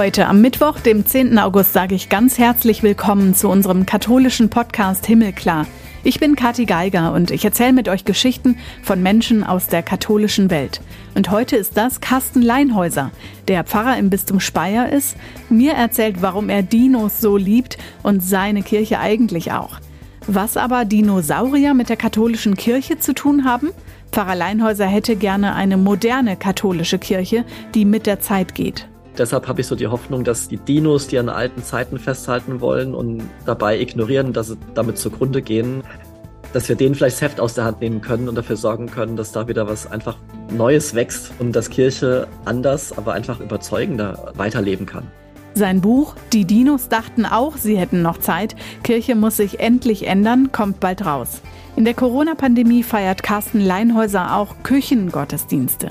Heute am Mittwoch, dem 10. August, sage ich ganz herzlich willkommen zu unserem katholischen Podcast Himmelklar. Ich bin Kathi Geiger und ich erzähle mit euch Geschichten von Menschen aus der katholischen Welt. Und heute ist das Carsten Leinhäuser, der Pfarrer im Bistum Speyer ist, mir erzählt, warum er Dinos so liebt und seine Kirche eigentlich auch. Was aber Dinosaurier mit der katholischen Kirche zu tun haben? Pfarrer Leinhäuser hätte gerne eine moderne katholische Kirche, die mit der Zeit geht. Deshalb habe ich so die Hoffnung, dass die Dinos, die an alten Zeiten festhalten wollen und dabei ignorieren, dass sie damit zugrunde gehen, dass wir denen vielleicht das Heft aus der Hand nehmen können und dafür sorgen können, dass da wieder was einfach Neues wächst und dass Kirche anders, aber einfach überzeugender weiterleben kann. Sein Buch Die Dinos dachten auch, sie hätten noch Zeit. Kirche muss sich endlich ändern, kommt bald raus. In der Corona-Pandemie feiert Carsten Leinhäuser auch Küchengottesdienste.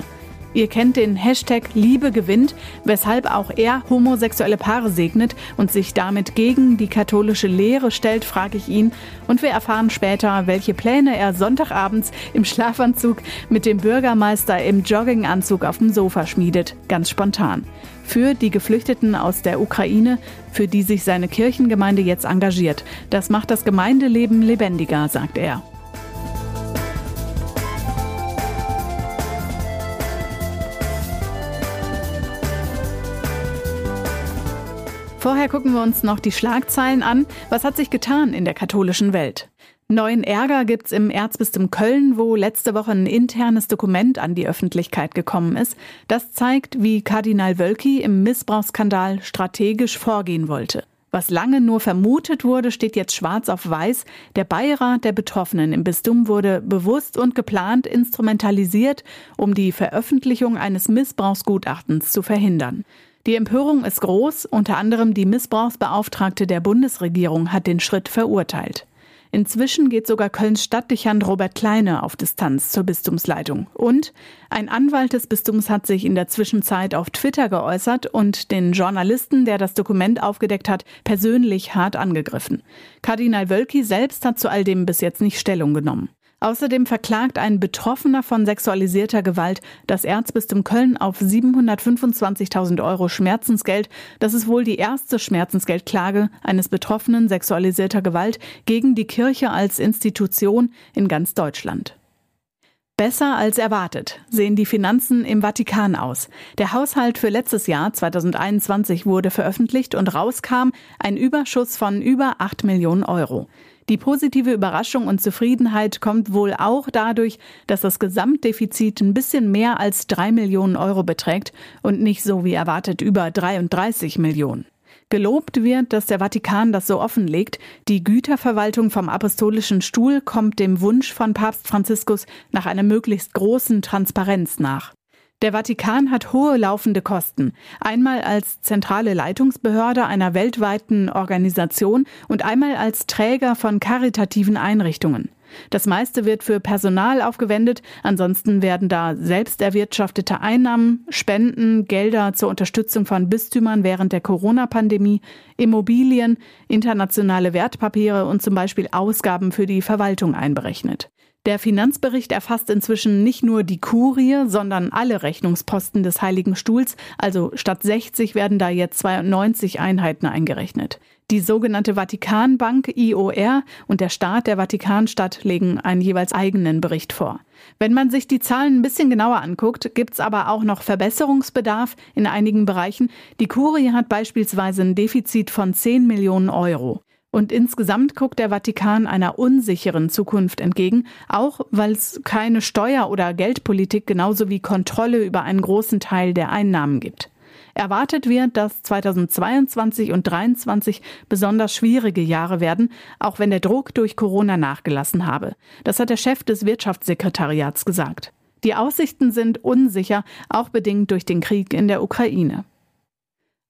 Ihr kennt den Hashtag Liebe gewinnt, weshalb auch er homosexuelle Paare segnet und sich damit gegen die katholische Lehre stellt, frage ich ihn. Und wir erfahren später, welche Pläne er Sonntagabends im Schlafanzug mit dem Bürgermeister im Jogginganzug auf dem Sofa schmiedet. Ganz spontan. Für die Geflüchteten aus der Ukraine, für die sich seine Kirchengemeinde jetzt engagiert. Das macht das Gemeindeleben lebendiger, sagt er. Vorher gucken wir uns noch die Schlagzeilen an. Was hat sich getan in der katholischen Welt? Neuen Ärger gibt's im Erzbistum Köln, wo letzte Woche ein internes Dokument an die Öffentlichkeit gekommen ist. Das zeigt, wie Kardinal Wölki im Missbrauchsskandal strategisch vorgehen wollte. Was lange nur vermutet wurde, steht jetzt schwarz auf weiß. Der Beirat der Betroffenen im Bistum wurde bewusst und geplant instrumentalisiert, um die Veröffentlichung eines Missbrauchsgutachtens zu verhindern. Die Empörung ist groß, unter anderem die Missbrauchsbeauftragte der Bundesregierung hat den Schritt verurteilt. Inzwischen geht sogar Kölns Stadtdechant Robert Kleine auf Distanz zur Bistumsleitung. Und ein Anwalt des Bistums hat sich in der Zwischenzeit auf Twitter geäußert und den Journalisten, der das Dokument aufgedeckt hat, persönlich hart angegriffen. Kardinal Wölki selbst hat zu all dem bis jetzt nicht Stellung genommen. Außerdem verklagt ein Betroffener von sexualisierter Gewalt das Erzbistum Köln auf 725.000 Euro Schmerzensgeld. Das ist wohl die erste Schmerzensgeldklage eines Betroffenen sexualisierter Gewalt gegen die Kirche als Institution in ganz Deutschland. Besser als erwartet sehen die Finanzen im Vatikan aus. Der Haushalt für letztes Jahr 2021 wurde veröffentlicht und rauskam ein Überschuss von über 8 Millionen Euro. Die positive Überraschung und Zufriedenheit kommt wohl auch dadurch, dass das Gesamtdefizit ein bisschen mehr als drei Millionen Euro beträgt und nicht so wie erwartet über 33 Millionen. Gelobt wird, dass der Vatikan das so offenlegt. Die Güterverwaltung vom Apostolischen Stuhl kommt dem Wunsch von Papst Franziskus nach einer möglichst großen Transparenz nach. Der Vatikan hat hohe laufende Kosten. Einmal als zentrale Leitungsbehörde einer weltweiten Organisation und einmal als Träger von karitativen Einrichtungen. Das meiste wird für Personal aufgewendet, ansonsten werden da selbst erwirtschaftete Einnahmen, Spenden, Gelder zur Unterstützung von Bistümern während der Corona-Pandemie, Immobilien, internationale Wertpapiere und zum Beispiel Ausgaben für die Verwaltung einberechnet. Der Finanzbericht erfasst inzwischen nicht nur die Kurie, sondern alle Rechnungsposten des Heiligen Stuhls, also statt 60 werden da jetzt 92 Einheiten eingerechnet. Die sogenannte Vatikanbank IOR und der Staat der Vatikanstadt legen einen jeweils eigenen Bericht vor. Wenn man sich die Zahlen ein bisschen genauer anguckt, gibt's aber auch noch Verbesserungsbedarf in einigen Bereichen. Die Kurie hat beispielsweise ein Defizit von 10 Millionen Euro. Und insgesamt guckt der Vatikan einer unsicheren Zukunft entgegen, auch weil es keine Steuer- oder Geldpolitik genauso wie Kontrolle über einen großen Teil der Einnahmen gibt. Erwartet wird, dass 2022 und 2023 besonders schwierige Jahre werden, auch wenn der Druck durch Corona nachgelassen habe. Das hat der Chef des Wirtschaftssekretariats gesagt. Die Aussichten sind unsicher, auch bedingt durch den Krieg in der Ukraine.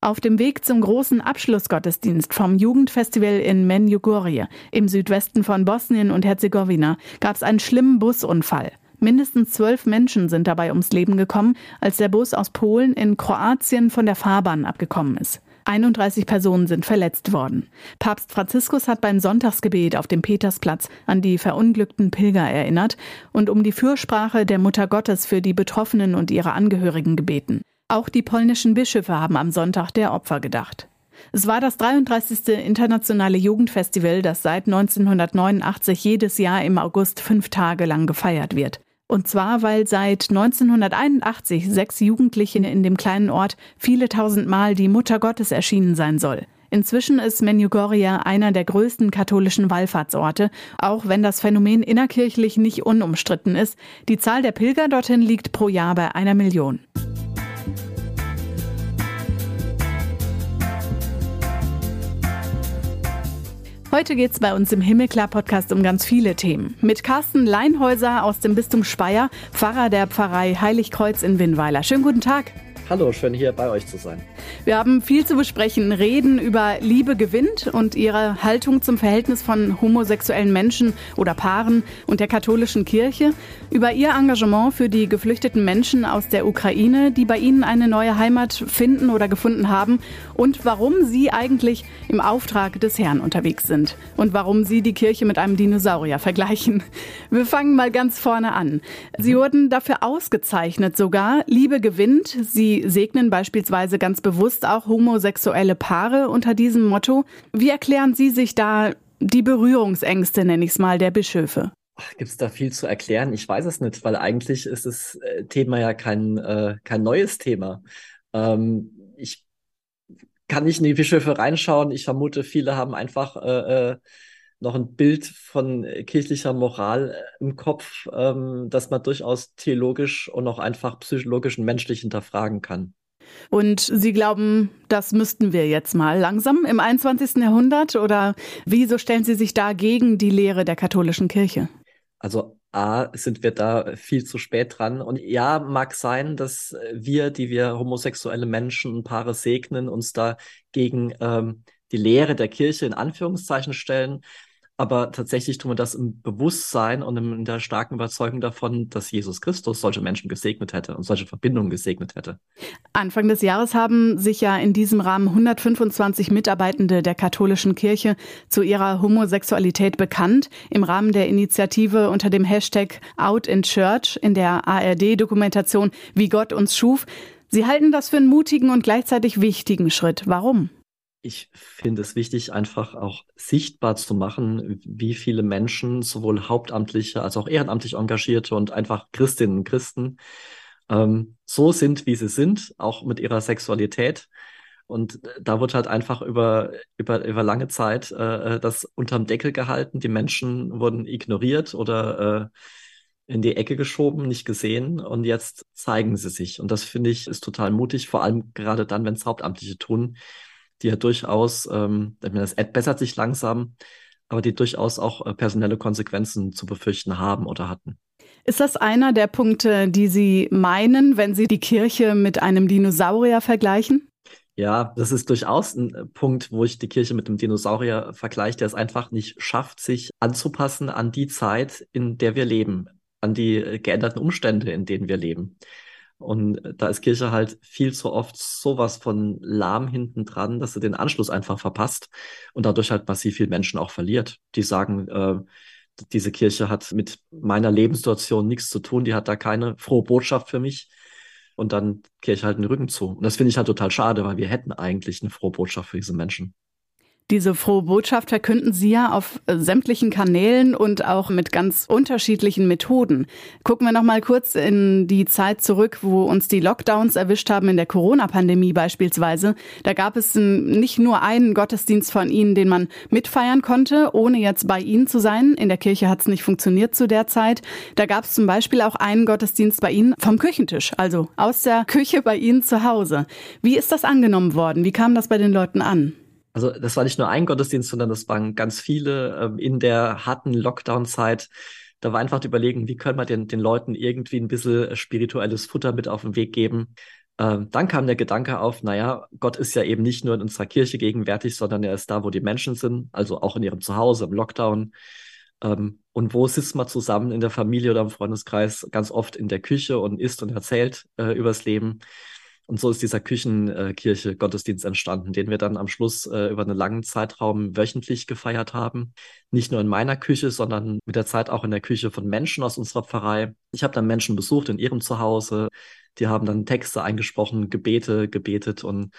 Auf dem Weg zum großen Abschlussgottesdienst vom Jugendfestival in Menjugorje im Südwesten von Bosnien und Herzegowina gab es einen schlimmen Busunfall. Mindestens zwölf Menschen sind dabei ums Leben gekommen, als der Bus aus Polen in Kroatien von der Fahrbahn abgekommen ist. 31 Personen sind verletzt worden. Papst Franziskus hat beim Sonntagsgebet auf dem Petersplatz an die verunglückten Pilger erinnert und um die Fürsprache der Mutter Gottes für die Betroffenen und ihre Angehörigen gebeten. Auch die polnischen Bischöfe haben am Sonntag der Opfer gedacht. Es war das 33. internationale Jugendfestival, das seit 1989 jedes Jahr im August fünf Tage lang gefeiert wird. Und zwar, weil seit 1981 sechs Jugendliche in dem kleinen Ort viele tausend Mal die Mutter Gottes erschienen sein soll. Inzwischen ist Menjugoria einer der größten katholischen Wallfahrtsorte, auch wenn das Phänomen innerkirchlich nicht unumstritten ist. Die Zahl der Pilger dorthin liegt pro Jahr bei einer Million. Heute geht es bei uns im Himmelklar-Podcast um ganz viele Themen. Mit Carsten Leinhäuser aus dem Bistum Speyer, Pfarrer der Pfarrei Heiligkreuz in Winnweiler. Schönen guten Tag. Hallo, schön hier bei euch zu sein. Wir haben viel zu besprechen, reden über Liebe gewinnt und ihre Haltung zum Verhältnis von homosexuellen Menschen oder Paaren und der katholischen Kirche, über ihr Engagement für die geflüchteten Menschen aus der Ukraine, die bei ihnen eine neue Heimat finden oder gefunden haben und warum sie eigentlich im Auftrag des Herrn unterwegs sind und warum sie die Kirche mit einem Dinosaurier vergleichen. Wir fangen mal ganz vorne an. Sie wurden dafür ausgezeichnet sogar. Liebe gewinnt. Sie segnen beispielsweise ganz bewusst auch homosexuelle Paare unter diesem Motto. Wie erklären Sie sich da die Berührungsängste, nenne ich es mal, der Bischöfe? Gibt es da viel zu erklären? Ich weiß es nicht, weil eigentlich ist das äh, Thema ja kein, äh, kein neues Thema. Ähm, ich kann nicht in die Bischöfe reinschauen. Ich vermute, viele haben einfach äh, äh noch ein Bild von kirchlicher Moral im Kopf, ähm, das man durchaus theologisch und auch einfach psychologisch und menschlich hinterfragen kann. Und Sie glauben, das müssten wir jetzt mal langsam im 21. Jahrhundert? Oder wieso stellen Sie sich da gegen die Lehre der katholischen Kirche? Also A, sind wir da viel zu spät dran. Und ja, mag sein, dass wir, die wir homosexuelle Menschen und Paare segnen, uns da gegen ähm, die Lehre der Kirche in Anführungszeichen stellen. Aber tatsächlich tun wir das im Bewusstsein und in der starken Überzeugung davon, dass Jesus Christus solche Menschen gesegnet hätte und solche Verbindungen gesegnet hätte. Anfang des Jahres haben sich ja in diesem Rahmen 125 Mitarbeitende der katholischen Kirche zu ihrer Homosexualität bekannt. Im Rahmen der Initiative unter dem Hashtag Out in Church in der ARD-Dokumentation Wie Gott uns schuf. Sie halten das für einen mutigen und gleichzeitig wichtigen Schritt. Warum? Ich finde es wichtig, einfach auch sichtbar zu machen, wie viele Menschen, sowohl hauptamtliche als auch ehrenamtlich Engagierte und einfach Christinnen und Christen, ähm, so sind, wie sie sind, auch mit ihrer Sexualität. Und da wird halt einfach über, über, über lange Zeit äh, das unterm Deckel gehalten. Die Menschen wurden ignoriert oder äh, in die Ecke geschoben, nicht gesehen. Und jetzt zeigen sie sich. Und das finde ich ist total mutig, vor allem gerade dann, wenn es Hauptamtliche tun, die ja durchaus, ähm, das bessert sich langsam, aber die durchaus auch äh, personelle Konsequenzen zu befürchten haben oder hatten. Ist das einer der Punkte, die Sie meinen, wenn Sie die Kirche mit einem Dinosaurier vergleichen? Ja, das ist durchaus ein äh, Punkt, wo ich die Kirche mit dem Dinosaurier vergleiche, der es einfach nicht schafft, sich anzupassen an die Zeit, in der wir leben, an die äh, geänderten Umstände, in denen wir leben. Und da ist Kirche halt viel zu oft sowas von lahm hinten dran, dass sie den Anschluss einfach verpasst und dadurch halt massiv viel Menschen auch verliert. Die sagen, äh, diese Kirche hat mit meiner Lebenssituation nichts zu tun, die hat da keine frohe Botschaft für mich. Und dann kehre ich halt den Rücken zu. Und das finde ich halt total schade, weil wir hätten eigentlich eine frohe Botschaft für diese Menschen. Diese frohe Botschaft verkünden Sie ja auf äh, sämtlichen Kanälen und auch mit ganz unterschiedlichen Methoden. Gucken wir noch mal kurz in die Zeit zurück, wo uns die Lockdowns erwischt haben in der Corona-Pandemie beispielsweise. Da gab es nicht nur einen Gottesdienst von Ihnen, den man mitfeiern konnte, ohne jetzt bei Ihnen zu sein. In der Kirche hat es nicht funktioniert zu der Zeit. Da gab es zum Beispiel auch einen Gottesdienst bei Ihnen vom Küchentisch, also aus der Küche bei Ihnen zu Hause. Wie ist das angenommen worden? Wie kam das bei den Leuten an? Also das war nicht nur ein Gottesdienst, sondern das waren ganz viele ähm, in der harten Lockdown-Zeit. Da war einfach überlegen, wie können wir den, den Leuten irgendwie ein bisschen spirituelles Futter mit auf den Weg geben. Ähm, dann kam der Gedanke auf, naja, Gott ist ja eben nicht nur in unserer Kirche gegenwärtig, sondern er ist da, wo die Menschen sind, also auch in ihrem Zuhause, im Lockdown. Ähm, und wo sitzt man zusammen in der Familie oder im Freundeskreis? Ganz oft in der Küche und isst und erzählt äh, übers Leben. Und so ist dieser Küchenkirche Gottesdienst entstanden, den wir dann am Schluss äh, über einen langen Zeitraum wöchentlich gefeiert haben. Nicht nur in meiner Küche, sondern mit der Zeit auch in der Küche von Menschen aus unserer Pfarrei. Ich habe dann Menschen besucht in ihrem Zuhause. Die haben dann Texte eingesprochen, Gebete gebetet und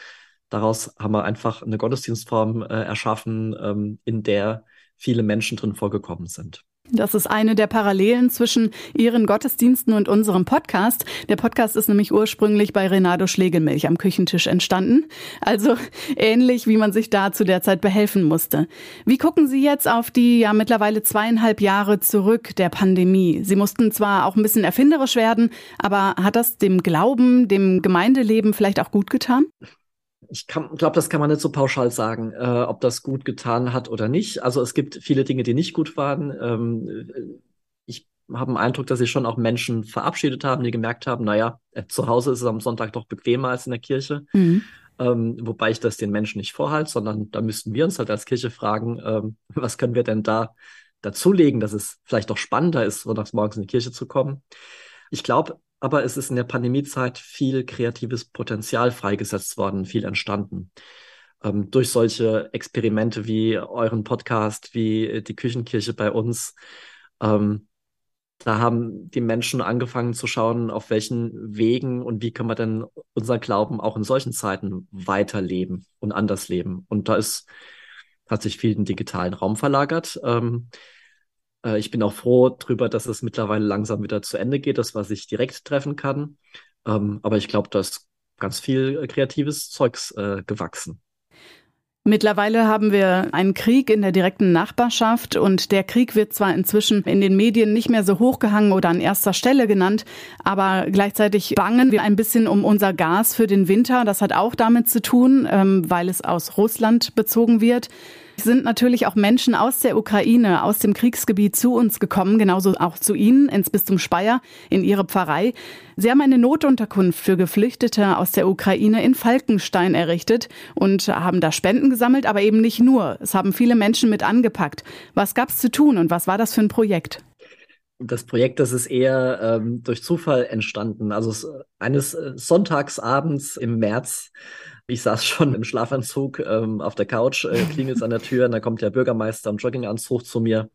daraus haben wir einfach eine Gottesdienstform äh, erschaffen, ähm, in der viele Menschen drin vorgekommen sind. Das ist eine der Parallelen zwischen Ihren Gottesdiensten und unserem Podcast. Der Podcast ist nämlich ursprünglich bei Renato Schlegelmilch am Küchentisch entstanden. Also ähnlich, wie man sich da zu der Zeit behelfen musste. Wie gucken Sie jetzt auf die ja mittlerweile zweieinhalb Jahre zurück der Pandemie? Sie mussten zwar auch ein bisschen erfinderisch werden, aber hat das dem Glauben, dem Gemeindeleben vielleicht auch gut getan? Ich glaube, das kann man nicht so pauschal sagen, äh, ob das gut getan hat oder nicht. Also es gibt viele Dinge, die nicht gut waren. Ähm, ich habe den Eindruck, dass sich schon auch Menschen verabschiedet haben, die gemerkt haben, naja, äh, zu Hause ist es am Sonntag doch bequemer als in der Kirche. Mhm. Ähm, wobei ich das den Menschen nicht vorhalte, sondern da müssten wir uns halt als Kirche fragen, ähm, was können wir denn da dazulegen, dass es vielleicht doch spannender ist, sonntags morgens in die Kirche zu kommen. Ich glaube, aber es ist in der Pandemiezeit viel kreatives Potenzial freigesetzt worden, viel entstanden. Ähm, durch solche Experimente wie euren Podcast, wie die Küchenkirche bei uns. Ähm, da haben die Menschen angefangen zu schauen, auf welchen Wegen und wie können wir denn unser Glauben auch in solchen Zeiten weiterleben und anders leben. Und da ist, hat sich viel in den digitalen Raum verlagert. Ähm, äh, ich bin auch froh darüber, dass es mittlerweile langsam wieder zu Ende geht, dass man sich direkt treffen kann. Ähm, aber ich glaube, da ist ganz viel äh, kreatives Zeugs äh, gewachsen. Mittlerweile haben wir einen Krieg in der direkten Nachbarschaft und der Krieg wird zwar inzwischen in den Medien nicht mehr so hochgehangen oder an erster Stelle genannt, aber gleichzeitig bangen wir ein bisschen um unser Gas für den Winter. Das hat auch damit zu tun, ähm, weil es aus Russland bezogen wird sind natürlich auch Menschen aus der Ukraine, aus dem Kriegsgebiet zu uns gekommen, genauso auch zu Ihnen ins Bistum Speyer, in Ihre Pfarrei. Sie haben eine Notunterkunft für Geflüchtete aus der Ukraine in Falkenstein errichtet und haben da Spenden gesammelt, aber eben nicht nur. Es haben viele Menschen mit angepackt. Was gab es zu tun und was war das für ein Projekt? Das Projekt, das ist eher ähm, durch Zufall entstanden. Also eines Sonntagsabends im März ich saß schon im Schlafanzug ähm, auf der Couch, äh, klingelt an der Tür und dann kommt der Bürgermeister im Jogginganzug zu mir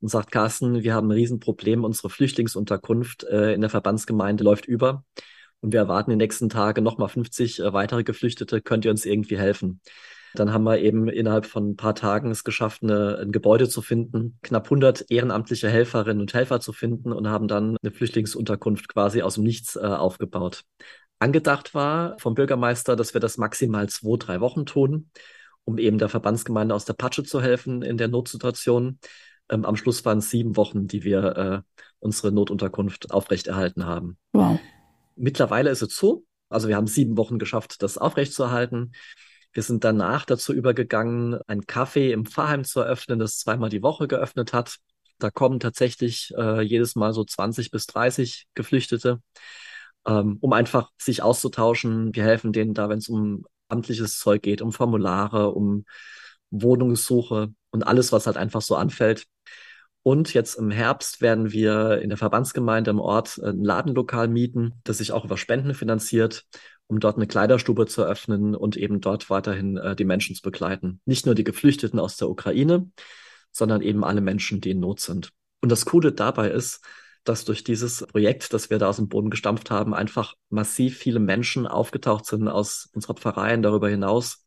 und sagt, Carsten, wir haben ein Riesenproblem, unsere Flüchtlingsunterkunft äh, in der Verbandsgemeinde läuft über und wir erwarten die nächsten Tage nochmal 50 äh, weitere Geflüchtete, könnt ihr uns irgendwie helfen? Dann haben wir eben innerhalb von ein paar Tagen es geschafft, eine, ein Gebäude zu finden, knapp 100 ehrenamtliche Helferinnen und Helfer zu finden und haben dann eine Flüchtlingsunterkunft quasi aus dem Nichts äh, aufgebaut. Angedacht war vom Bürgermeister, dass wir das maximal zwei, drei Wochen tun, um eben der Verbandsgemeinde aus der Patsche zu helfen in der Notsituation. Ähm, am Schluss waren es sieben Wochen, die wir äh, unsere Notunterkunft aufrechterhalten haben. Wow. Mittlerweile ist es so. Also wir haben sieben Wochen geschafft, das aufrechtzuerhalten. Wir sind danach dazu übergegangen, ein Café im Pfarrheim zu eröffnen, das zweimal die Woche geöffnet hat. Da kommen tatsächlich äh, jedes Mal so 20 bis 30 Geflüchtete ähm, um einfach sich auszutauschen. Wir helfen denen da, wenn es um amtliches Zeug geht, um Formulare, um Wohnungssuche und alles, was halt einfach so anfällt. Und jetzt im Herbst werden wir in der Verbandsgemeinde im Ort ein Ladenlokal mieten, das sich auch über Spenden finanziert, um dort eine Kleiderstube zu eröffnen und eben dort weiterhin äh, die Menschen zu begleiten. Nicht nur die Geflüchteten aus der Ukraine, sondern eben alle Menschen, die in Not sind. Und das Coole dabei ist, dass durch dieses Projekt, das wir da aus dem Boden gestampft haben, einfach massiv viele Menschen aufgetaucht sind aus unserer Pfarrei und darüber hinaus,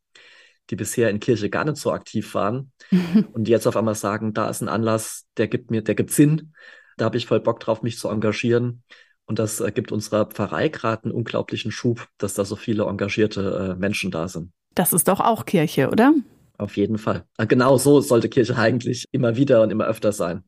die bisher in Kirche gar nicht so aktiv waren und die jetzt auf einmal sagen, da ist ein Anlass, der gibt mir, der gibt Sinn, da habe ich voll Bock drauf, mich zu engagieren. Und das äh, gibt unserer Pfarrei gerade einen unglaublichen Schub, dass da so viele engagierte äh, Menschen da sind. Das ist doch auch Kirche, oder? Auf jeden Fall. Äh, genau so sollte Kirche eigentlich immer wieder und immer öfter sein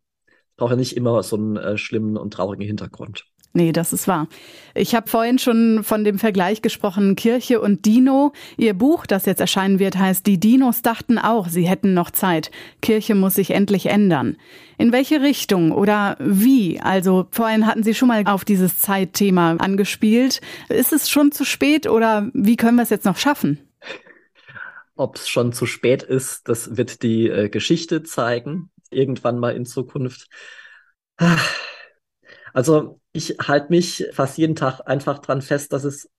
braucht ja nicht immer so einen äh, schlimmen und traurigen Hintergrund. Nee, das ist wahr. Ich habe vorhin schon von dem Vergleich gesprochen, Kirche und Dino. Ihr Buch, das jetzt erscheinen wird, heißt Die Dinos dachten auch, sie hätten noch Zeit. Kirche muss sich endlich ändern. In welche Richtung oder wie? Also vorhin hatten Sie schon mal auf dieses Zeitthema angespielt. Ist es schon zu spät oder wie können wir es jetzt noch schaffen? Ob es schon zu spät ist, das wird die äh, Geschichte zeigen irgendwann mal in Zukunft. Also ich halte mich fast jeden Tag einfach dran fest, dass es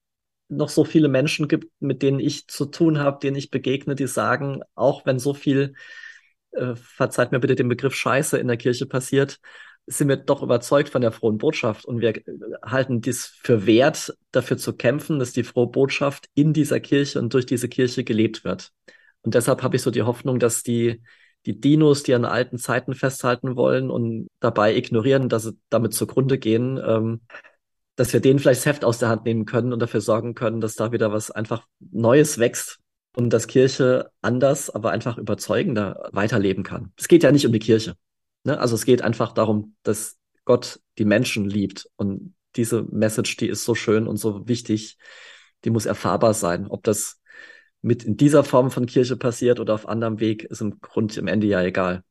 noch so viele Menschen gibt, mit denen ich zu tun habe, denen ich begegne, die sagen, auch wenn so viel, äh, verzeiht mir bitte den Begriff Scheiße in der Kirche passiert, sind wir doch überzeugt von der frohen Botschaft und wir halten dies für wert, dafür zu kämpfen, dass die frohe Botschaft in dieser Kirche und durch diese Kirche gelebt wird. Und deshalb habe ich so die Hoffnung, dass die, die Dinos, die an alten Zeiten festhalten wollen und dabei ignorieren, dass sie damit zugrunde gehen, ähm, dass wir denen vielleicht das Heft aus der Hand nehmen können und dafür sorgen können, dass da wieder was einfach Neues wächst und dass Kirche anders, aber einfach überzeugender weiterleben kann. Es geht ja nicht um die Kirche. Ne? Also es geht einfach darum, dass Gott die Menschen liebt. Und diese Message, die ist so schön und so wichtig, die muss erfahrbar sein. Ob das mit in dieser Form von Kirche passiert oder auf anderem Weg, ist im Grund im Ende ja egal.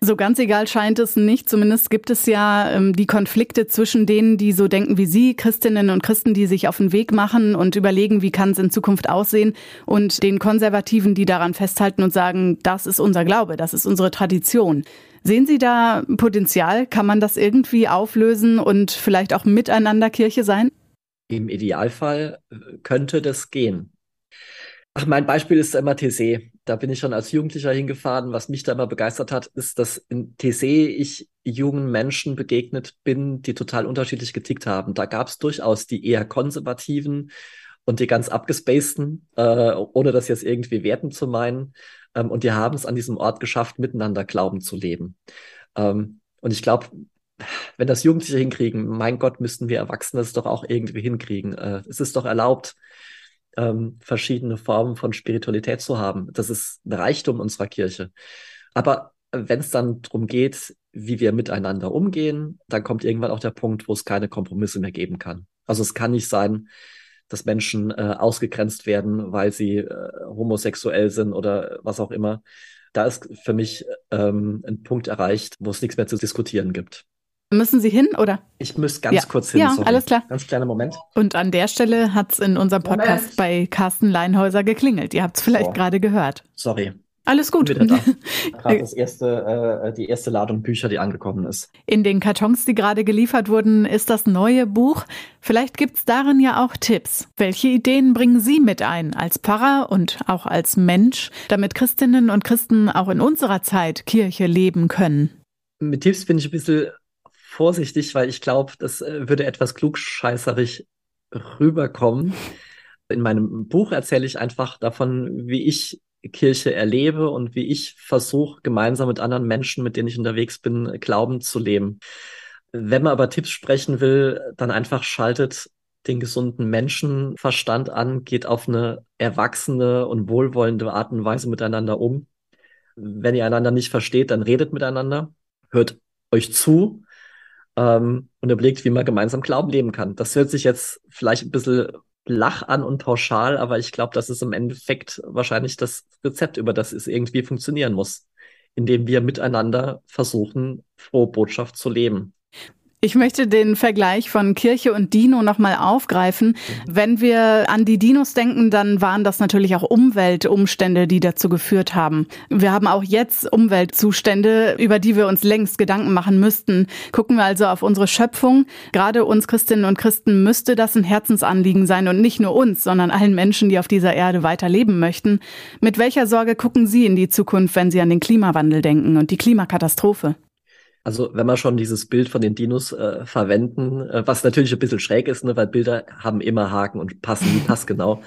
So ganz egal scheint es nicht. Zumindest gibt es ja ähm, die Konflikte zwischen denen, die so denken wie Sie, Christinnen und Christen, die sich auf den Weg machen und überlegen, wie kann es in Zukunft aussehen, und den Konservativen, die daran festhalten und sagen, das ist unser Glaube, das ist unsere Tradition. Sehen Sie da Potenzial? Kann man das irgendwie auflösen und vielleicht auch miteinander Kirche sein? Im Idealfall äh, könnte das gehen. Ach, mein Beispiel ist immer TC. Da bin ich schon als Jugendlicher hingefahren. Was mich da immer begeistert hat, ist, dass in TC ich jungen Menschen begegnet bin, die total unterschiedlich getickt haben. Da gab es durchaus die eher konservativen und die ganz abgespaceden, äh, ohne das jetzt irgendwie werten zu meinen. Ähm, und die haben es an diesem Ort geschafft, miteinander Glauben zu leben. Ähm, und ich glaube, wenn das Jugendliche hinkriegen, mein Gott, müssten wir Erwachsene es doch auch irgendwie hinkriegen. Äh, es ist doch erlaubt, ähm, verschiedene Formen von Spiritualität zu haben. Das ist ein Reichtum unserer Kirche. Aber wenn es dann darum geht, wie wir miteinander umgehen, dann kommt irgendwann auch der Punkt, wo es keine Kompromisse mehr geben kann. Also es kann nicht sein, dass Menschen äh, ausgegrenzt werden, weil sie äh, homosexuell sind oder was auch immer. Da ist für mich ähm, ein Punkt erreicht, wo es nichts mehr zu diskutieren gibt. Müssen Sie hin, oder? Ich muss ganz ja. kurz hin. Ja, sorry. alles klar. Ganz kleiner Moment. Und an der Stelle hat es in unserem Podcast Moment. bei Carsten Leinhäuser geklingelt. Ihr habt es vielleicht so. gerade gehört. Sorry. Alles gut. Wieder da. Gerade das erste, äh, die erste Ladung Bücher, die angekommen ist. In den Kartons, die gerade geliefert wurden, ist das neue Buch. Vielleicht gibt's darin ja auch Tipps. Welche Ideen bringen Sie mit ein als Pfarrer und auch als Mensch, damit Christinnen und Christen auch in unserer Zeit Kirche leben können? Mit Tipps bin ich ein bisschen vorsichtig, weil ich glaube, das äh, würde etwas klugscheißerig rüberkommen. In meinem Buch erzähle ich einfach davon, wie ich Kirche erlebe und wie ich versuche, gemeinsam mit anderen Menschen, mit denen ich unterwegs bin, Glauben zu leben. Wenn man aber Tipps sprechen will, dann einfach schaltet den gesunden Menschenverstand an, geht auf eine erwachsene und wohlwollende Art und Weise miteinander um. Wenn ihr einander nicht versteht, dann redet miteinander, hört euch zu ähm, und überlegt, wie man gemeinsam Glauben leben kann. Das hört sich jetzt vielleicht ein bisschen lach an und pauschal, aber ich glaube, das ist im Endeffekt wahrscheinlich das Rezept, über das es irgendwie funktionieren muss, indem wir miteinander versuchen, frohe Botschaft zu leben. Ich möchte den Vergleich von Kirche und Dino nochmal aufgreifen. Wenn wir an die Dinos denken, dann waren das natürlich auch Umweltumstände, die dazu geführt haben. Wir haben auch jetzt Umweltzustände, über die wir uns längst Gedanken machen müssten. Gucken wir also auf unsere Schöpfung. Gerade uns Christinnen und Christen müsste das ein Herzensanliegen sein und nicht nur uns, sondern allen Menschen, die auf dieser Erde weiter leben möchten. Mit welcher Sorge gucken Sie in die Zukunft, wenn Sie an den Klimawandel denken und die Klimakatastrophe? Also wenn wir schon dieses Bild von den Dinos äh, verwenden, äh, was natürlich ein bisschen schräg ist, ne, weil Bilder haben immer Haken und passen nie passgenau.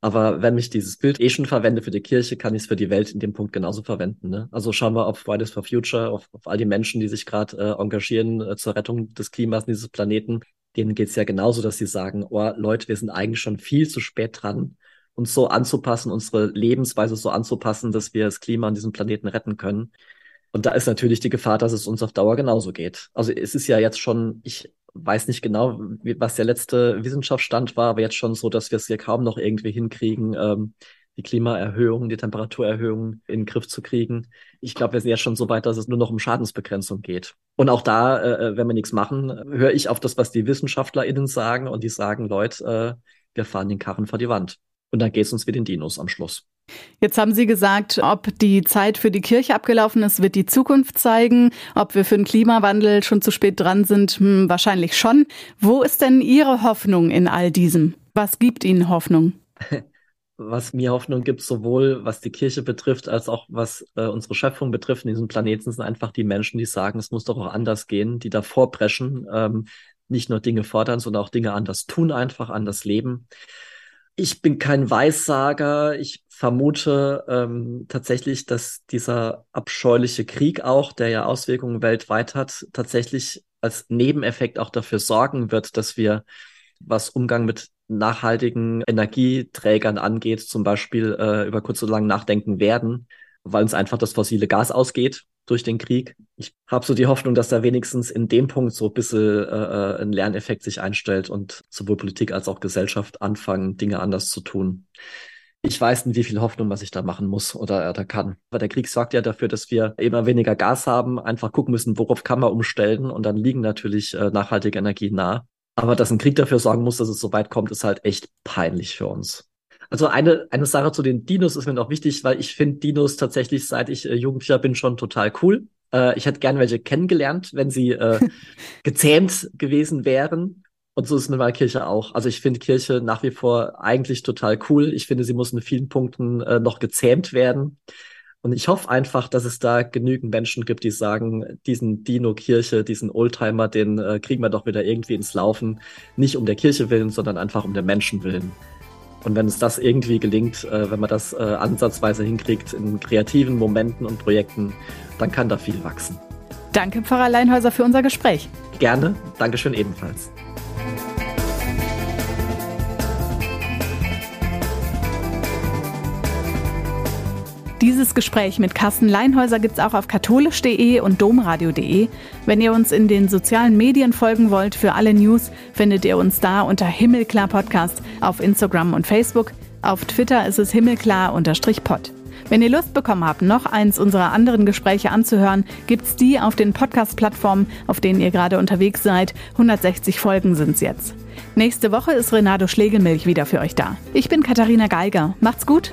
Aber wenn ich dieses Bild eh schon verwende für die Kirche, kann ich es für die Welt in dem Punkt genauso verwenden. Ne? Also schauen wir auf Fridays for Future, auf, auf all die Menschen, die sich gerade äh, engagieren äh, zur Rettung des Klimas dieses Planeten. Denen geht es ja genauso, dass sie sagen, oh Leute, wir sind eigentlich schon viel zu spät dran, uns so anzupassen, unsere Lebensweise so anzupassen, dass wir das Klima an diesem Planeten retten können. Und da ist natürlich die Gefahr, dass es uns auf Dauer genauso geht. Also es ist ja jetzt schon, ich weiß nicht genau, was der letzte Wissenschaftsstand war, aber jetzt schon so, dass wir es hier kaum noch irgendwie hinkriegen, ähm, die Klimaerhöhung, die Temperaturerhöhung in den Griff zu kriegen. Ich glaube, wir sind jetzt schon so weit, dass es nur noch um Schadensbegrenzung geht. Und auch da, äh, wenn wir nichts machen, höre ich auf das, was die WissenschaftlerInnen sagen und die sagen, Leute, äh, wir fahren den Karren vor die Wand. Und dann geht es uns wie den Dinos am Schluss. Jetzt haben Sie gesagt, ob die Zeit für die Kirche abgelaufen ist, wird die Zukunft zeigen. Ob wir für den Klimawandel schon zu spät dran sind, hm, wahrscheinlich schon. Wo ist denn Ihre Hoffnung in all diesem? Was gibt Ihnen Hoffnung? was mir Hoffnung gibt, sowohl was die Kirche betrifft, als auch was äh, unsere Schöpfung betrifft in diesem Planeten, sind einfach die Menschen, die sagen, es muss doch auch anders gehen, die davor preschen, ähm, nicht nur Dinge fordern, sondern auch Dinge anders tun, einfach anders leben. Ich bin kein Weissager. Ich vermute ähm, tatsächlich, dass dieser abscheuliche Krieg auch, der ja Auswirkungen weltweit hat, tatsächlich als Nebeneffekt auch dafür sorgen wird, dass wir, was Umgang mit nachhaltigen Energieträgern angeht, zum Beispiel äh, über kurz oder lang nachdenken werden, weil uns einfach das fossile Gas ausgeht durch den Krieg. Ich habe so die Hoffnung, dass da wenigstens in dem Punkt so ein bisschen äh, äh, ein Lerneffekt sich einstellt und sowohl Politik als auch Gesellschaft anfangen, Dinge anders zu tun. Ich weiß nicht, wie viel Hoffnung was ich da machen muss oder, oder kann. Aber der Krieg sorgt ja dafür, dass wir immer weniger Gas haben, einfach gucken müssen, worauf kann man umstellen und dann liegen natürlich äh, nachhaltige Energien nah. Aber dass ein Krieg dafür sorgen muss, dass es so weit kommt, ist halt echt peinlich für uns. Also eine, eine Sache zu den Dinos ist mir noch wichtig, weil ich finde Dinos tatsächlich, seit ich äh, Jugendlicher bin, schon total cool. Äh, ich hätte gern welche kennengelernt, wenn sie äh, gezähmt gewesen wären. Und so ist es mit meiner Kirche auch. Also ich finde Kirche nach wie vor eigentlich total cool. Ich finde, sie muss in vielen Punkten äh, noch gezähmt werden. Und ich hoffe einfach, dass es da genügend Menschen gibt, die sagen, diesen Dino-Kirche, diesen Oldtimer, den äh, kriegen wir doch wieder irgendwie ins Laufen. Nicht um der Kirche willen, sondern einfach um der Menschen willen. Und wenn es das irgendwie gelingt, äh, wenn man das äh, ansatzweise hinkriegt in kreativen Momenten und Projekten, dann kann da viel wachsen. Danke, Pfarrer Leinhäuser, für unser Gespräch. Gerne. Dankeschön ebenfalls. Dieses Gespräch mit Carsten Leinhäuser gibt es auch auf katholisch.de und domradio.de. Wenn ihr uns in den sozialen Medien folgen wollt für alle News, findet ihr uns da unter Himmelklar Podcast auf Instagram und Facebook. Auf Twitter ist es himmelklar-pod. Wenn ihr Lust bekommen habt, noch eins unserer anderen Gespräche anzuhören, gibt's die auf den Podcast-Plattformen, auf denen ihr gerade unterwegs seid. 160 Folgen sind's jetzt. Nächste Woche ist Renato Schlegelmilch wieder für euch da. Ich bin Katharina Geiger. Macht's gut!